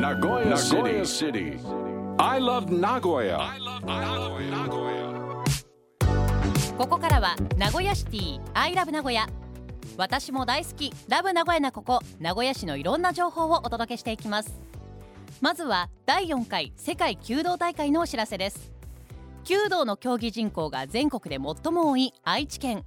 Nagoya City. I love Nagoya. ここからは名古屋シティ I love 名古屋私も大好き。ラブ名古屋なここ。名古屋市のいろんな情報をお届けしていきます。まずは第4回世界弓道大会のお知らせです。弓道の競技人口が全国で最も多い愛知県。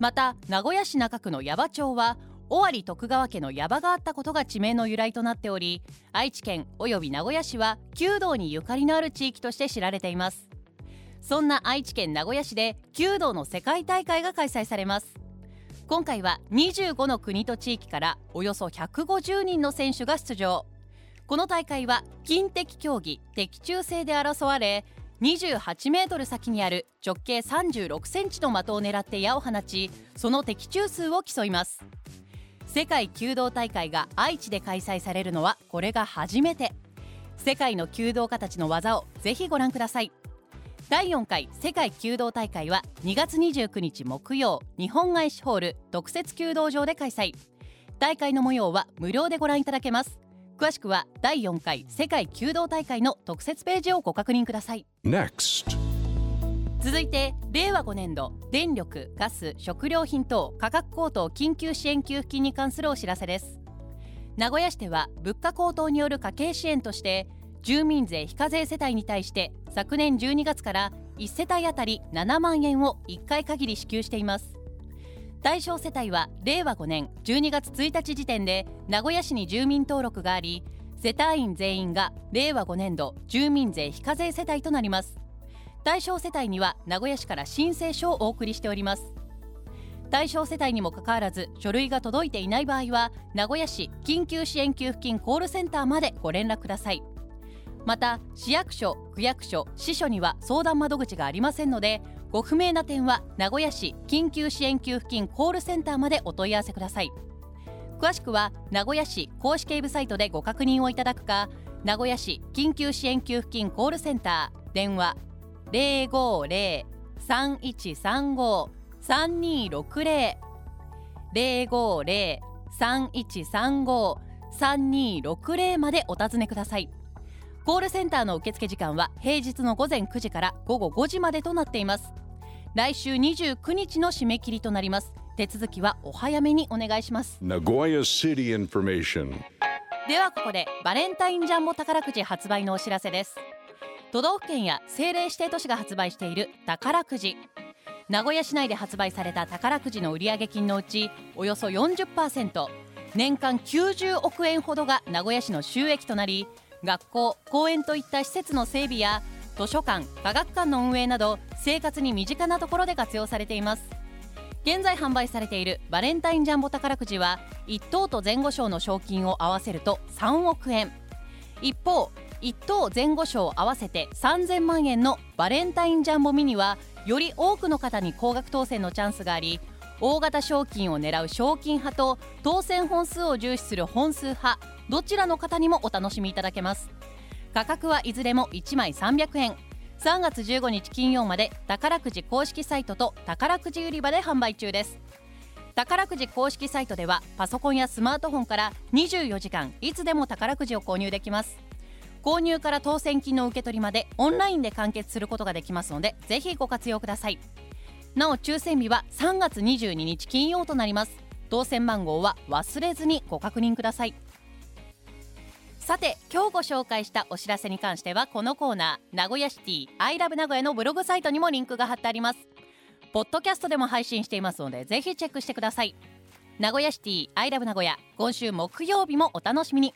また名古屋市中区の矢場町は尾張徳川家の矢場があったことが地名の由来となっており愛知県および名古屋市は弓道にゆかりのある地域として知られています。そんな愛知県名古屋市で弓道の世界大会が開催されます。今回は25の国と地域からおよそ150人の選手が出場。この大会は近的競技的中制で争われ28メートル先にある直径36センチの的を狙って矢を放ちその的中数を競います。世界弓道大会が愛知で開催されるのはこれが初めて。世界の弓道家たちの技をぜひご覧ください。第4回世界弓道大会は2月29日木曜日本外資ホール特設弓道場で開催。大会の模様は無料でご覧いただけます。詳しくは第4回世界弓道大会の特設ページをご確認ください。Next. 続いて令和5年度電力ガス食料品等価格高騰緊急支援給付金に関するお知らせです。名古屋市では物価高騰による家計支援として住民税非課税世帯に対して昨年12月から1世帯当たり7万円を1回限り支給しています。対象世帯は令和5年12月1日時点で名古屋市に住民登録があり世帯員全員が令和5年度住民税非課税世帯となります。対象世帯には名古屋市から申請書をお送りしております。対象世帯にもかかわらず書類が届いていない場合は名古屋市緊急支援給付金コールセンターまでご連絡ください。また市役所区役所支所には相談窓口がありませんのでご不明な点は名古屋市緊急支援給付金コールセンターまでお問い合わせください。詳しくは名古屋市公式ウェブサイトでご確認をいただくか名古屋市緊急支援給付金コールセンター電話050-3135-3260 050-3135-3260までお尋ねください。コールセンターの受付時間は平日の午前9時から午後5時までとなっています。来週29日の締め切りとなります。手続きはお早めにお願いします。Nagoya City information. ではここでバレンタインジャンボ宝くじ発売のお知らせです都道府県や政令指定都市が発売している宝くじ。名古屋市内で発売された宝くじの売上金のうちおよそ40%年間90億円ほどが名古屋市の収益となり学校公園といった施設の整備や図書館科学館の運営など生活に身近なところで活用されています。現在販売されているバレンタインジャンボ宝くじは1等と前後賞の賞金を合わせると3億円。一方1等前後賞合わせて3000万円のバレンタインジャンボミニはより多くの方に高額当選のチャンスがあり大型賞金を狙う賞金派と当選本数を重視する本数派どちらの方にもお楽しみいただけます。価格はいずれも1枚300円。3月15日金曜まで宝くじ公式サイトと宝くじ売り場で販売中です。宝くじ公式サイトではパソコンやスマートフォンから24時間いつでも宝くじを購入できます。購入から当選金の受け取りまでオンラインで完結することができますのでぜひご活用ください。なお抽選日は3月22日金曜となります。当選番号は忘れずにご確認ください。さて今日ご紹介したお知らせに関してはこのコーナー名古屋シティアイラブ名古屋のブログサイトにもリンクが貼ってあります。ポッドキャストでも配信していますのでぜひチェックしてください。名古屋シティアイラブ名古屋今週木曜日もお楽しみに。